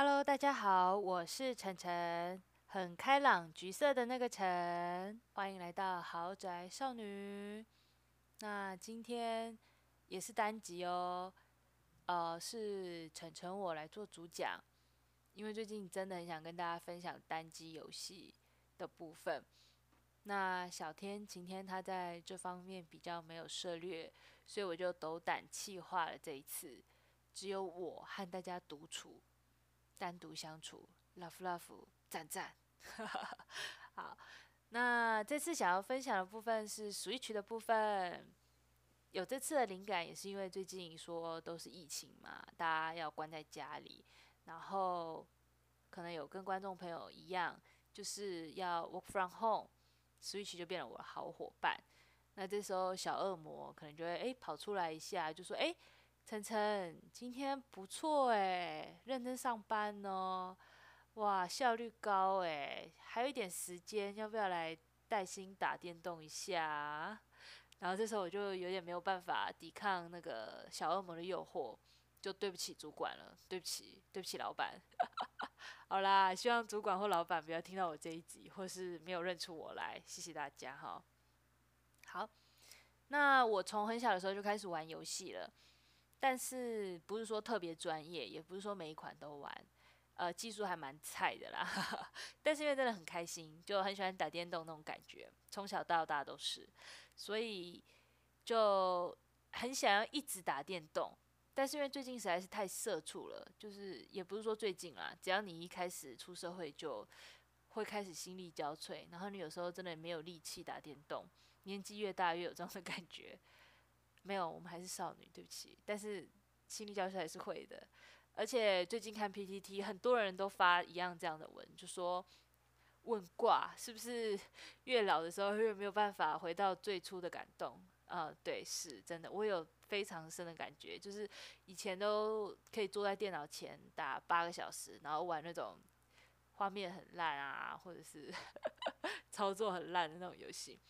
Hello，大家好，我是晨晨，很开朗，橘色的那个晨，欢迎来到豪宅少女。那今天也是单集哦，呃，是晨晨我来做主讲，因为最近真的很想跟大家分享单机游戏的部分。那小天、晴天他在这方面比较没有涉猎，所以我就斗胆企划了这一次，只有我和大家独处。单独相处，love love，赞赞，好。那这次想要分享的部分是 Switch 的部分。有这次的灵感，也是因为最近说都是疫情嘛，大家要关在家里，然后可能有跟观众朋友一样，就是要 work from home，Switch 就变了我的好伙伴。那这时候小恶魔可能就会诶跑出来一下，就说诶。晨晨，今天不错诶，认真上班哦，哇，效率高诶，还有一点时间，要不要来带薪打电动一下？然后这时候我就有点没有办法抵抗那个小恶魔的诱惑，就对不起主管了，对不起，对不起老板。好啦，希望主管或老板不要听到我这一集，或是没有认出我来，谢谢大家哈。好，那我从很小的时候就开始玩游戏了。但是不是说特别专业，也不是说每一款都玩，呃，技术还蛮菜的啦。但是因为真的很开心，就很喜欢打电动那种感觉，从小到大都是，所以就很想要一直打电动。但是因为最近实在是太社畜了，就是也不是说最近啦，只要你一开始出社会，就会开始心力交瘁，然后你有时候真的没有力气打电动，年纪越大越有这样的感觉。没有，我们还是少女，对不起。但是心理教师还是会的，而且最近看 PTT，很多人都发一样这样的文，就说问卦是不是越老的时候越没有办法回到最初的感动？啊、对，是真的，我有非常深的感觉，就是以前都可以坐在电脑前打八个小时，然后玩那种画面很烂啊，或者是 操作很烂的那种游戏。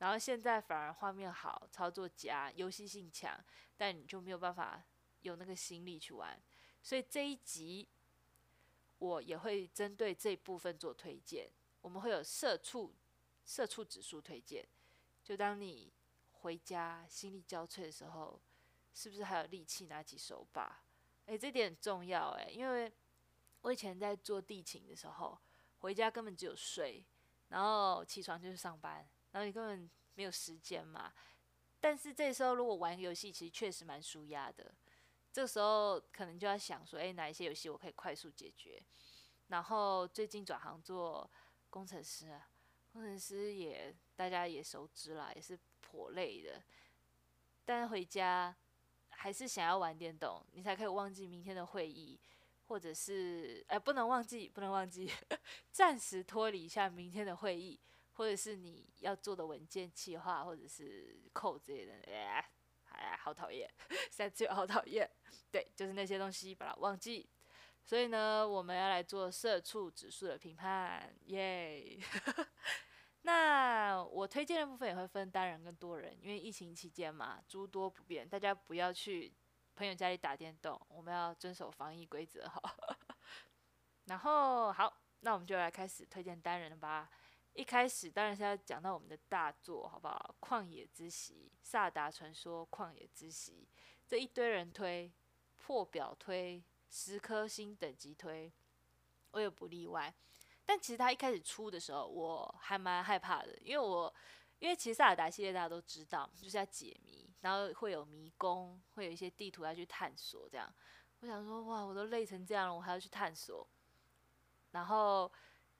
然后现在反而画面好，操作佳，游戏性强，但你就没有办法有那个心力去玩。所以这一集我也会针对这部分做推荐。我们会有社畜社畜指数推荐，就当你回家心力交瘁的时候，是不是还有力气拿起手把？诶，这点很重要诶，因为我以前在做地勤的时候，回家根本只有睡，然后起床就是上班。然后你根本没有时间嘛，但是这时候如果玩游戏，其实确实蛮舒压的。这时候可能就要想说，诶，哪一些游戏我可以快速解决？然后最近转行做工程师，工程师也大家也熟知啦，也是颇累的。但是回家还是想要玩电动，你才可以忘记明天的会议，或者是诶，不能忘记，不能忘记，暂时脱离一下明天的会议。或者是你要做的文件企划，或者是扣之类的，哎，哎，好讨厌，三次好讨厌，对，就是那些东西，把它忘记。所以呢，我们要来做社畜指数的评判，耶。那我推荐的部分也会分单人跟多人，因为疫情期间嘛，诸多不便，大家不要去朋友家里打电动，我们要遵守防疫规则，好。然后好，那我们就来开始推荐单人了吧。一开始当然是要讲到我们的大作，好不好？《旷野之息》《萨达传说：旷野之息》这一堆人推，破表推，十颗星等级推，我也不例外。但其实他一开始出的时候，我还蛮害怕的，因为我因为其实萨尔达系列大家都知道，就是要解谜，然后会有迷宫，会有一些地图要去探索。这样，我想说，哇，我都累成这样了，我还要去探索，然后。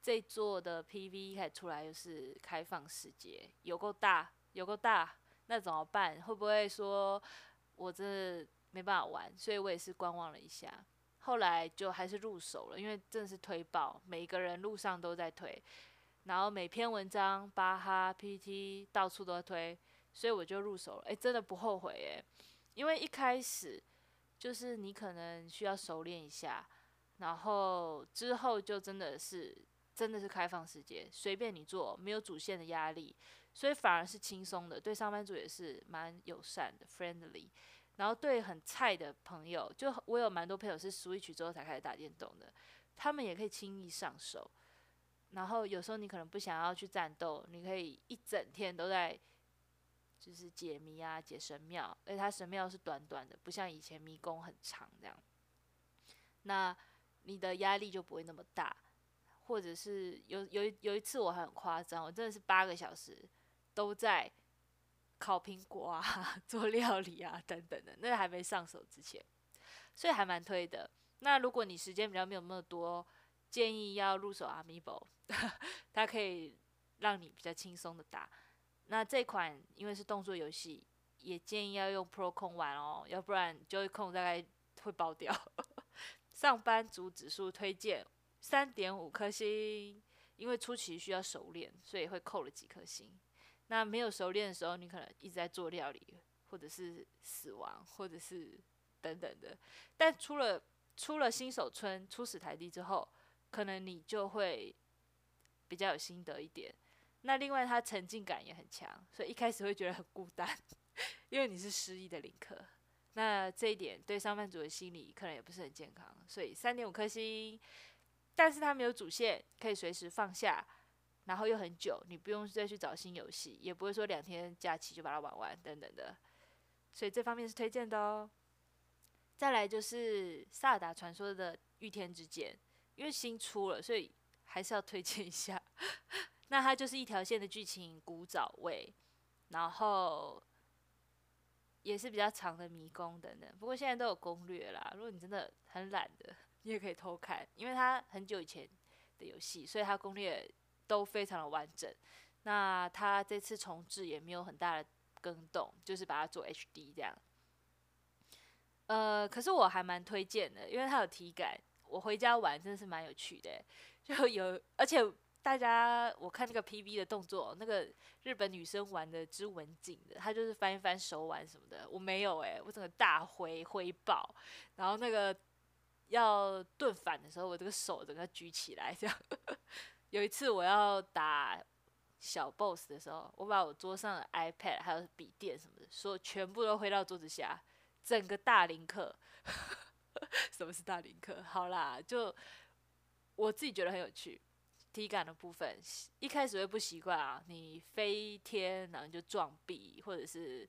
这座的 PV 一开出来就是开放世界，有够大，有够大，那怎么办？会不会说我这没办法玩？所以我也是观望了一下，后来就还是入手了，因为真的是推爆，每个人路上都在推，然后每篇文章、巴哈、PTT 到处都在推，所以我就入手了。诶，真的不后悔诶，因为一开始就是你可能需要熟练一下，然后之后就真的是。真的是开放世界，随便你做，没有主线的压力，所以反而是轻松的，对上班族也是蛮友善的，friendly。然后对很菜的朋友，就我有蛮多朋友是 Switch 之后才开始打电动的，他们也可以轻易上手。然后有时候你可能不想要去战斗，你可以一整天都在就是解谜啊、解神庙，而且它神庙是短短的，不像以前迷宫很长这样。那你的压力就不会那么大，或者是有有有一次我很夸张，我真的是八个小时都在烤苹果啊、做料理啊等等的，那还没上手之前，所以还蛮推的。那如果你时间比较没有那么多，建议要入手 Amiibo。它可以让你比较轻松的打。那这款因为是动作游戏，也建议要用 Pro 控玩哦，要不然 Joy 控大概会爆掉。上班族指数推荐三点五颗星，因为初期需要熟练，所以会扣了几颗星。那没有熟练的时候，你可能一直在做料理，或者是死亡，或者是等等的。但出了出了新手村初始台地之后，可能你就会。比较有心得一点，那另外它沉浸感也很强，所以一开始会觉得很孤单，因为你是失忆的林克。那这一点对上班族的心理可能也不是很健康，所以三点五颗星。但是它没有主线，可以随时放下，然后又很久，你不用再去找新游戏，也不会说两天假期就把它玩完等等的，所以这方面是推荐的哦。再来就是《萨尔达传说》的御天之剑，因为新出了，所以。还是要推荐一下，那它就是一条线的剧情，古早味，然后也是比较长的迷宫等等。不过现在都有攻略啦，如果你真的很懒的，你也可以偷看，因为它很久以前的游戏，所以它攻略都非常的完整。那它这次重置也没有很大的更动，就是把它做 HD 这样。呃，可是我还蛮推荐的，因为它有体感，我回家玩真的是蛮有趣的。就有，而且大家我看那个 PV 的动作，那个日本女生玩的之文静的，她就是翻一翻手腕什么的，我没有诶、我整个大挥挥爆，然后那个要盾反的时候，我这个手整个举起来这样。有一次我要打小 boss 的时候，我把我桌上的 iPad 还有笔电什么的，所有全部都挥到桌子下，整个大林克。什么是大林克？好啦，就。我自己觉得很有趣，体感的部分一开始会不习惯啊，你飞天然后就撞壁，或者是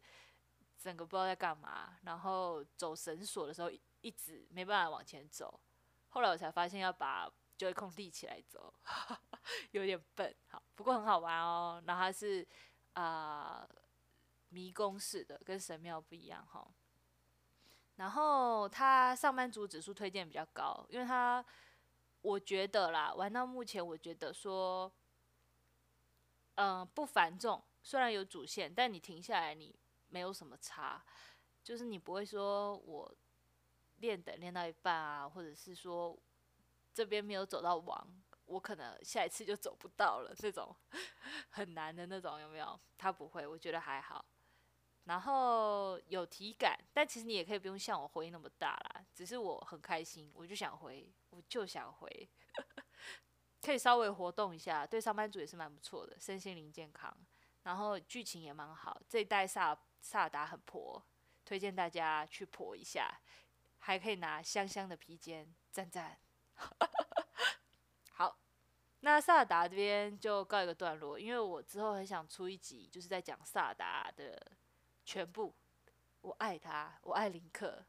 整个不知道在干嘛，然后走绳索的时候一直没办法往前走。后来我才发现要把 Joy-Con 立起来走，有点笨，好，不过很好玩哦。然后它是啊、迷宫式的，跟神庙不一样哈。然后它上班族指数推荐比较高，因为它。我觉得啦，玩到目前，我觉得说，嗯、不繁重。虽然有主线，但你停下来，你没有什么差，就是你不会说我练等练到一半啊，或者是说这边没有走到王，我可能下一次就走不到了，这种 很难的那种，有没有？他不会，我觉得还好。然后有体感，但其实你也可以不用像我回那么大啦，只是我很开心，我就想回，我就想回，可以稍微活动一下，对上班族也是蛮不错的，身心灵健康，然后剧情也蛮好。这一代萨萨达很婆，推荐大家去婆一下，还可以拿香香的披肩，赞赞。好，那萨达这边就告一个段落，因为我之后很想出一集，就是在讲萨达的。全部，我爱他，我爱林克。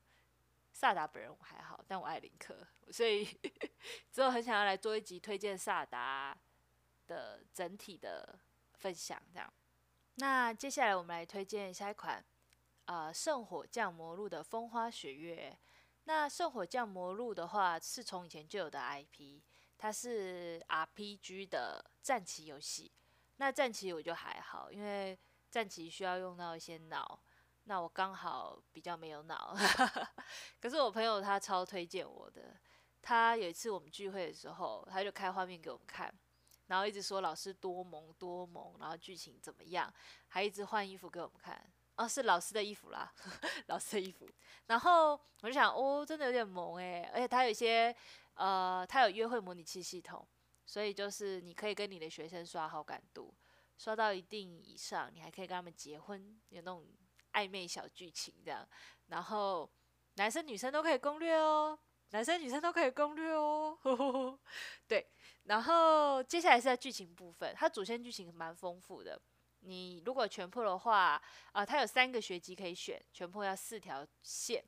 萨达本人我还好，但我爱林克，所以 之后很想要来做一集推荐萨达的整体的分享，这样。那接下来我们来推荐下一款，呃，圣火降魔录的风花雪月。那圣火降魔录的话，是从以前就有的 IP，它是 RPG 的战棋游戏。那战棋我就还好，因为。战棋需要用到一些脑，那我刚好比较没有脑，可是我朋友他超推荐我的。他有一次我们聚会的时候，他就开画面给我们看，然后一直说老师多萌多萌，然后剧情怎么样，还一直换衣服给我们看。哦，是老师的衣服啦，老师的衣服。然后我就想，哦，真的有点萌诶，而且他有一些呃，他有约会模拟器系统，所以就是你可以跟你的学生刷好感度。刷到一定以上，你还可以跟他们结婚，有那种暧昧小剧情这样，然后男生女生都可以攻略哦，男生女生都可以攻略哦，对，然后接下来是在剧情部分，它主线剧情蛮丰富的。你如果全破的话，啊，它有三个学籍可以选，全破要四条线，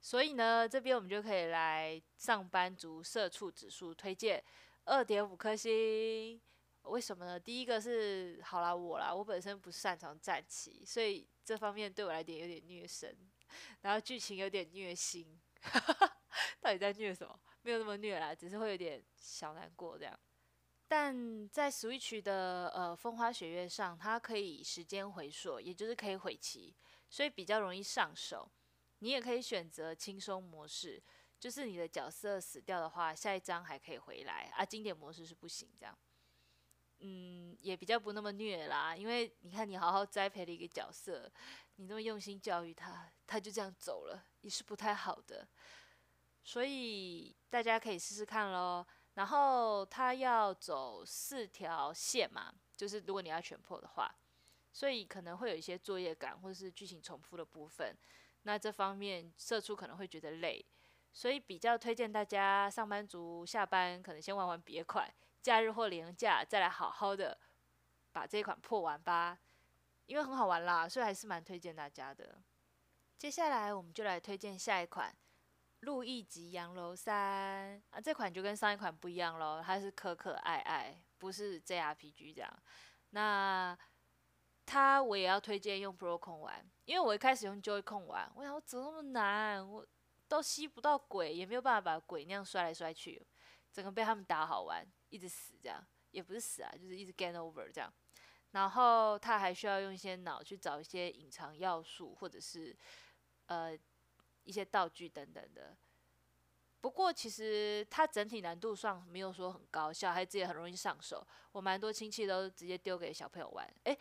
所以呢，这边我们就可以来上班族社畜指数推荐二点五颗星。为什么呢？第一个是好啦，我啦，我本身不擅长战棋，所以这方面对我来讲有点虐身，然后剧情有点虐心，到底在虐什么？没有那么虐啦，只是会有点小难过这样。但在 Switch 的呃风花雪月上，它可以时间回溯，也就是可以毁棋，所以比较容易上手。你也可以选择轻松模式，就是你的角色死掉的话，下一张还可以回来啊。经典模式是不行这样。嗯，也比较不那么虐啦，因为你看你好好栽培了一个角色，你那么用心教育他，他就这样走了，也是不太好的。所以大家可以试试看咯。然后他要走四条线嘛，就是如果你要全破的话，所以可能会有一些作业感或者是剧情重复的部分。那这方面社畜可能会觉得累，所以比较推荐大家上班族下班可能先玩玩别款，假日或年假再来好好的把这一款破完吧，因为很好玩啦，所以还是蛮推荐大家的。接下来我们就来推荐下一款。路易吉洋楼三啊，这款就跟上一款不一样咯，它是可可爱爱，不是 JRPG 这样。那它我也要推荐用 Pro 控玩，因为我一开始用 Joy 控玩，我想我怎么那么难，我都吸不到鬼，也没有办法把鬼那样摔来摔去，整个被他们打好玩，一直死这样，也不是死啊，就是一直 game over 这样。然后它还需要用一些脑去找一些隐藏要素，或者是呃。一些道具等等的，不过其实它整体难度上没有说很高，小孩子也很容易上手。我蛮多亲戚都直接丢给小朋友玩，诶，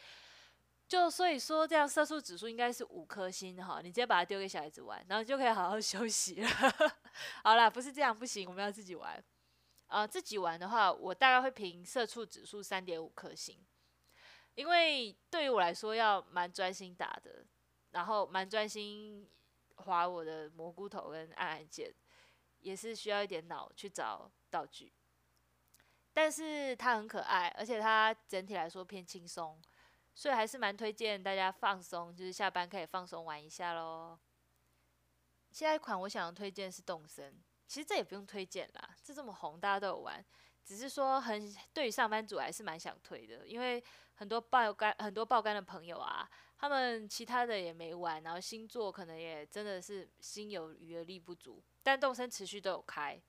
就所以说这样色素指数应该是五颗星哈，你直接把它丢给小孩子玩，然后就可以好好 休息了。好啦，不是这样不行，我们要自己玩。啊、自己玩的话，我大概会评色素指数三点五颗星，因为对于我来说要蛮专心打的，然后蛮专心。划我的蘑菇头跟按按键，也是需要一点脑去找道具。但是它很可爱，而且它整体来说偏轻松，所以还是蛮推荐大家放松，就是下班可以放松玩一下喽。下一款我想要推荐是动森，其实这也不用推荐啦，这这么红，大家都有玩。只是说很对于上班族还是蛮想推的，因为很多爆肝很多爆肝的朋友啊。他们其他的也没玩，然后星座可能也真的是心有余而力不足。但动森持续都有开，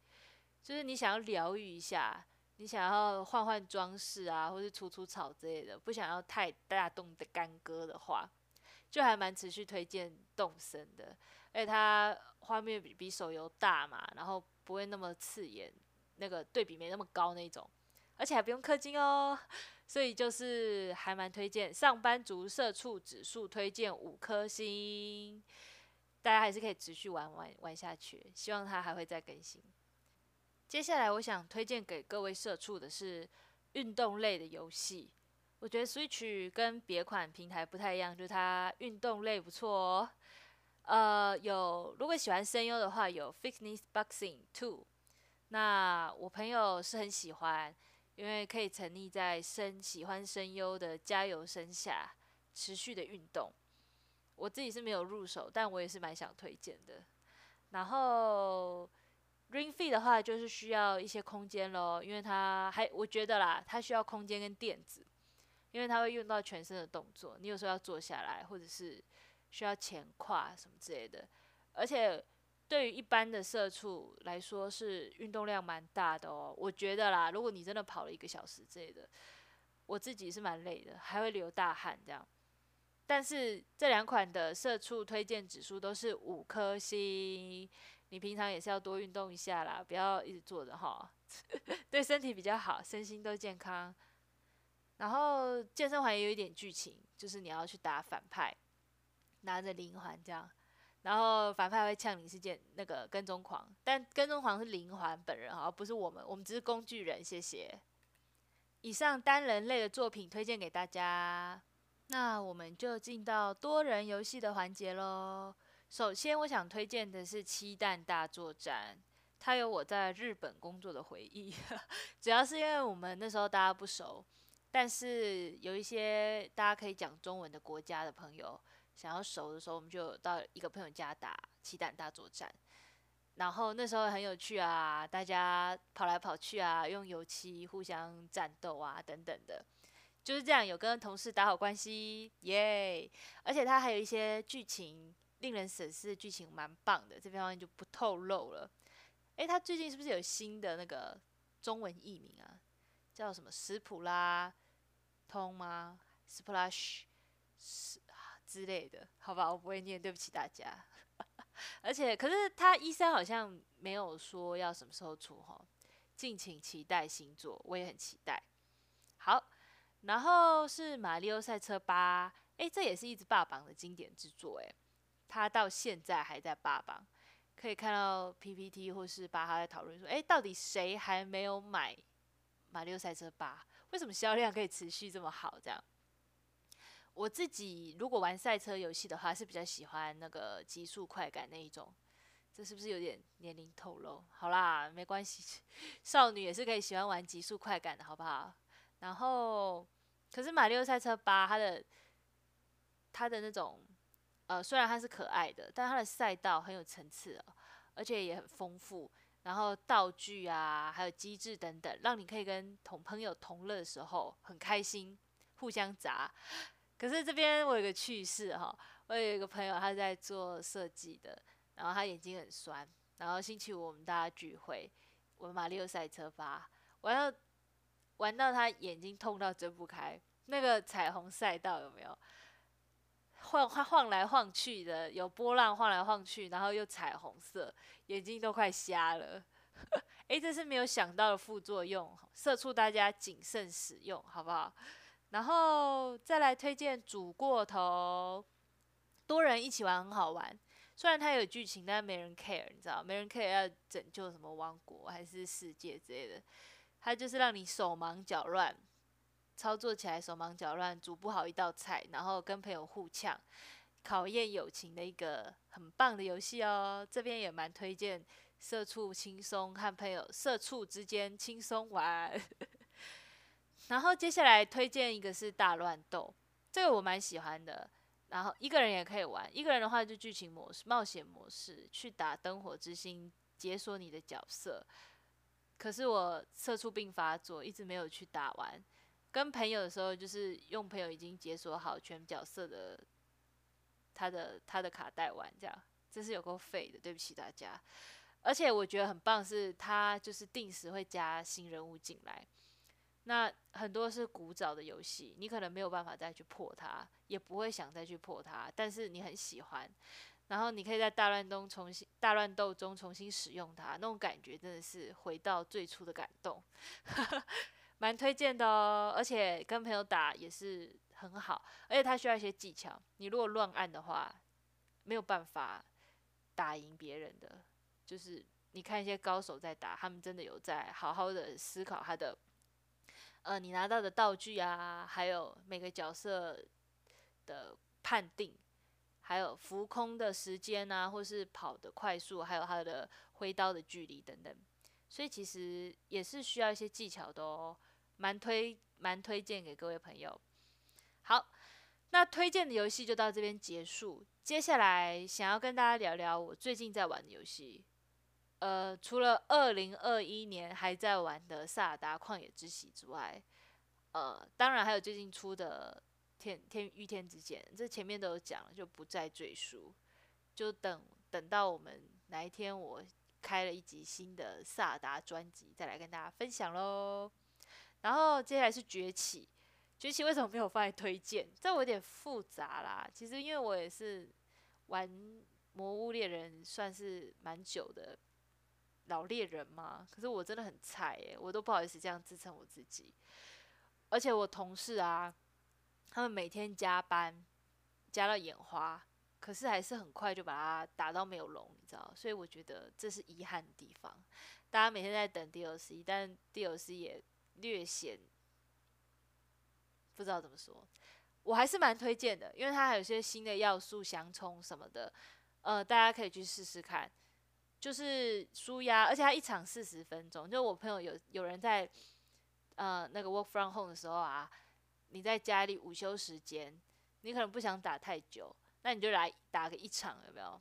就是你想要疗愈一下，你想要换换装饰啊，或是除除草之类的，不想要太大动的干戈的话，就还蛮持续推荐动森的。而且它画面比比手游大嘛，然后不会那么刺眼，那个对比没那么高那种，而且还不用氪金哦。所以就是还蛮推荐上班族社畜指数推荐五颗星，大家还是可以持续玩玩玩下去。希望它还会再更新。接下来我想推荐给各位社畜的是运动类的游戏。我觉得 Switch 跟别款平台不太一样，就是它运动类不错哦。呃，有如果喜欢声优的话，有 Fitness Boxing Two。那我朋友是很喜欢。因为可以沉溺在声喜欢声优的加油声下，持续的运动。我自己是没有入手，但我也是蛮想推荐的。然后 Ring Fit 的话，就是需要一些空间咯，因为它还我觉得啦，它需要空间跟垫子，因为它会用到全身的动作。你有时候要坐下来，或者是需要前跨什么之类的，而且。对于一般的社畜来说，是运动量蛮大的哦。我觉得啦，如果你真的跑了一个小时之类的，我自己是蛮累的，还会流大汗这样。但是这两款的社畜推荐指数都是五颗星，你平常也是要多运动一下啦，不要一直坐着哈，对身体比较好，身心都健康。然后健身环也有一点剧情，就是你要去打反派，拿着灵环这样。然后反派会呛你是件那个跟踪狂，但跟踪狂是灵环本人哈，不是我们，我们只是工具人。谢谢。以上单人类的作品推荐给大家。那我们就进到多人游戏的环节喽。首先，我想推荐的是《七弹大作战》，它有我在日本工作的回忆。主要是因为我们那时候大家不熟，但是有一些大家可以讲中文的国家的朋友想要熟的时候，我们就到一个朋友家打《漆弹大作战》。然后那时候很有趣啊，大家跑来跑去啊，用油漆互相战斗啊，等等的。就是这样，有跟同事打好关系，耶！而且它还有一些剧情令人省思的剧情，蛮棒的。这边方面就不透露了。诶，它最近是不是有新的那个中文译名啊？叫什么史普拉通吗？史普拉什之类的，好吧，我不会念，对不起大家。而且，可是他一三好像没有说要什么时候出哈，敬请期待新作，我也很期待。好。然后是《马里奥赛车八》，诶，这也是一直霸榜的经典之作，诶，它到现在还在霸榜，可以看到 PPT 或是巴哈在讨论说，诶，到底谁还没有买《马里奥赛车八》？为什么销量可以持续这么好？这样，我自己如果玩赛车游戏的话，是比较喜欢那个极速快感那一种，这是不是有点年龄透露？好啦，没关系，少女也是可以喜欢玩极速快感的，好不好？然后。可是《马里奥赛车八》它的它的那种呃，虽然它是可爱的，但它的赛道很有层次，而且也很丰富。然后道具啊，还有机制等等，让你可以跟同朋友同乐的时候很开心，互相砸。可是这边我有个趣事哈，我有一个朋友他在做设计的，然后他眼睛很酸，然后星期五我们大家聚会，玩《马里奥赛车吧。玩到。玩到他眼睛痛到睁不开，那个彩虹赛道有没有晃晃晃来晃去的？有波浪晃来晃去，然后又彩虹色，眼睛都快瞎了。诶，这是没有想到的副作用，社畜大家谨慎使用，好不好？然后再来推荐煮过头，多人一起玩很好玩。虽然它有剧情，但没人 care，你知道，没人 care 要拯救什么王国还是世界之类的。它就是让你手忙脚乱，操作起来手忙脚乱，煮不好一道菜，然后跟朋友互呛，考验友情的一个很棒的游戏哦。这边也蛮推荐，社畜轻松和朋友社畜之间轻松玩。然后接下来推荐一个是大乱斗，这个我蛮喜欢的。然后一个人也可以玩，一个人的话就剧情模式、冒险模式，去打灯火之星，解锁你的角色。可是我社畜病发作，一直没有去打完。跟朋友的时候，就是用朋友已经解锁好全角色的他的他的卡带玩，这样，这是有够废的，对不起大家。而且我觉得很棒，是他就是定时会加新人物进来。那很多是古早的游戏，你可能没有办法再去破它，也不会想再去破它，但是你很喜欢。然后你可以在大乱斗重新大乱斗中重新使用它，那种感觉真的是回到最初的感动，蛮推荐的哦。而且跟朋友打也是很好，而且它需要一些技巧。你如果乱按的话，没有办法打赢别人的。就是你看一些高手在打，他们真的有在好好的思考他的，呃，你拿到的道具啊，还有每个角色的判定。还有浮空的时间啊，或是跑得快速，还有它的挥刀的距离等等，所以其实也是需要一些技巧的哦，蛮推蛮推荐给各位朋友。好，那推荐的游戏就到这边结束。接下来想要跟大家聊聊我最近在玩的游戏，呃，除了二零二一年还在玩的《萨达旷野之息》之外，呃，当然还有最近出的。天天御天之剑，这前面都有讲了，就不再赘述。就等等到我们哪一天我开了一集新的萨达专辑，再来跟大家分享喽。然后接下来是崛起，崛起为什么没有放在推荐？这我有点复杂啦。其实因为我也是玩魔物猎人算是蛮久的老猎人吗，可是我真的很菜耶，我都不好意思这样自称我自己。而且我同事啊。他们每天加班，加到眼花，可是还是很快就把它打到没有龙，你知道？所以我觉得这是遗憾的地方。大家每天在等 DLC，但 DLC 也略显不知道怎么说。我还是蛮推荐的，因为它还有些新的要素，相冲什么的，呃，大家可以去试试看，就是舒压，而且它一场四十分钟。就我朋友有有人在，呃，那个 work from home 的时候啊，你在家里午休时间，你可能不想打太久，那你就来打个一场，有没有？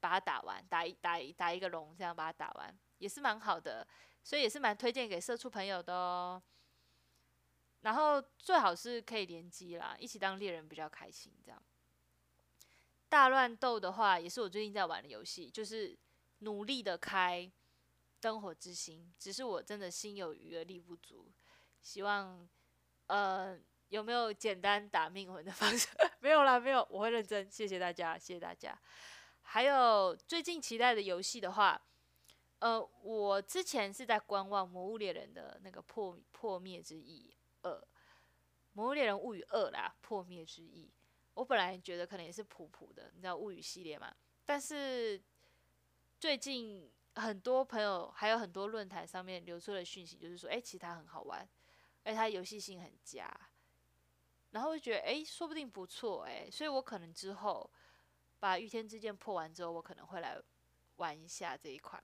把它打完，打一打一打一个龙，这样把它打完，也是蛮好的，所以也是蛮推荐给社畜朋友的哦。然后最好是可以联机啦，一起当猎人比较开心。这样大乱斗的话，也是我最近在玩的游戏，就是努力的开灯火之心，只是我真的心有余而力不足。希望呃有没有简单打命魂的方式？没有啦，没有，我会认真。谢谢大家，谢谢大家。还有最近期待的游戏的话，呃，我之前是在观望《魔物猎人》的那个破破灭之翼。二《魔物猎人物语二》啦，《破灭之翼》，我本来觉得可能也是普普的，你知道物语系列嘛？但是最近很多朋友还有很多论坛上面流出的讯息，就是说，哎、其实它很好玩，而且它游戏性很佳，然后就觉得，哎、说不定不错，哎，所以我可能之后把御天之剑破完之后，我可能会来玩一下这一款，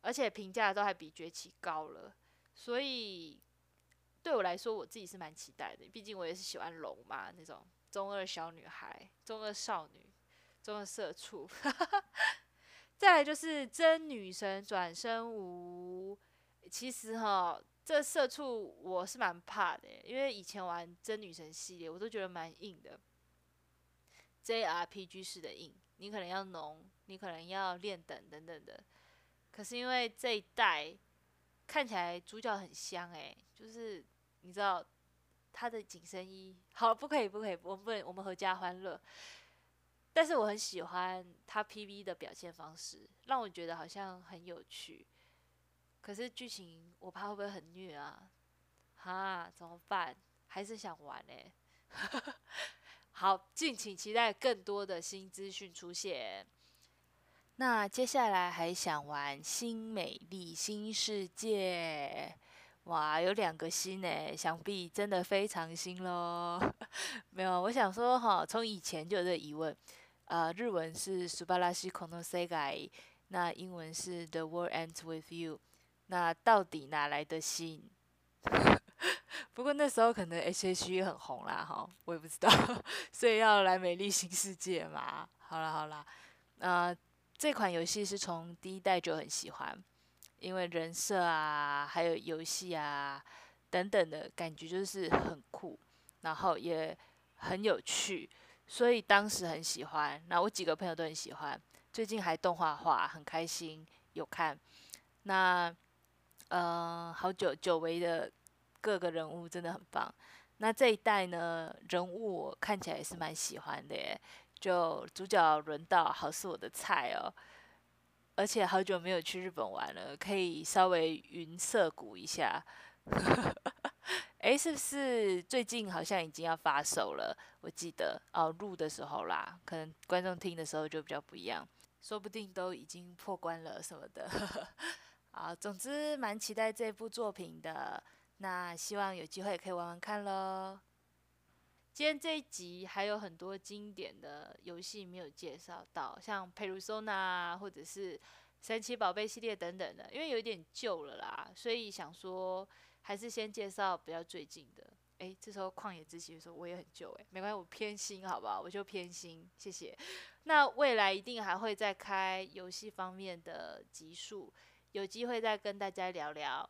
而且评价都还比崛起高了，所以。对我来说，我自己是蛮期待的，毕竟我也是喜欢龙嘛，那种中二小女孩、中二少女、中二社畜。再来就是真女神转生无，其实哈，这社畜我是蛮怕的，因为以前玩真女神系列，我都觉得蛮硬的，JRPG 式的硬，你可能要农，你可能要练等等等的。可是因为这一代看起来主角很香诶，就是。你知道他的紧身衣好，不可以，不可以，我们不能，我们合家欢乐。但是我很喜欢他 PV 的表现方式，让我觉得好像很有趣。可是剧情我怕会不会很虐啊？哈，怎么办？还是想玩呢、好，敬请期待更多的新资讯出现。那接下来还想玩新美丽新世界。哇，有两个新诶，想必真的非常新喽。没有，我想说哈，从以前就有这疑问，呃，日文是素晴らしいこの世界，那英文是 The world ends with you，那到底哪来的新？不过那时候可能 H H 也很红啦哈，我也不知道，所以要来美丽新世界嘛。好啦好啦，呃，这款游戏是从第一代就很喜欢。因为人设啊，还有游戏啊等等的感觉就是很酷，然后也很有趣， 所以当时很喜欢。那我几个朋友都很喜欢，最近还动画化，很开心有看。那、呃，好久久违的各个人物真的很棒。那这一代呢，人物我看起来也是蛮喜欢的耶，就主角轮到，好是我的菜哦。而且好久没有去日本玩了，可以稍微云涩谷一下。诶，是不是最近好像已经要发售了？我记得哦，录的时候啦，可能观众听的时候就比较不一样，说不定都已经破关了什么的。啊，总之蛮期待这部作品的，那希望有机会可以玩玩看喽。今天这一集还有很多经典的游戏没有介绍到，像《Persona》或者是《神奇宝贝》系列等等的，因为有点旧了啦，所以想说还是先介绍比较最近的。诶，这时候《旷野之息》的时候我也很旧诶，没关系，我偏心好不好？我就偏心，谢谢。那未来一定还会再开游戏方面的集数，有机会再跟大家聊聊。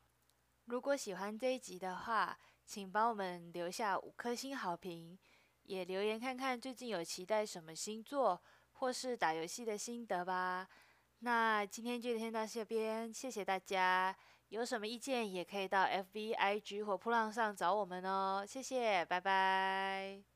如果喜欢这一集的话，请帮我们留下五颗星好评，也留言看看最近有期待什么星座或是打游戏的心得吧。那今天就先到这边，谢谢大家。有什么意见也可以到 FB、IG 或噗浪上找我们哦。谢谢，拜拜。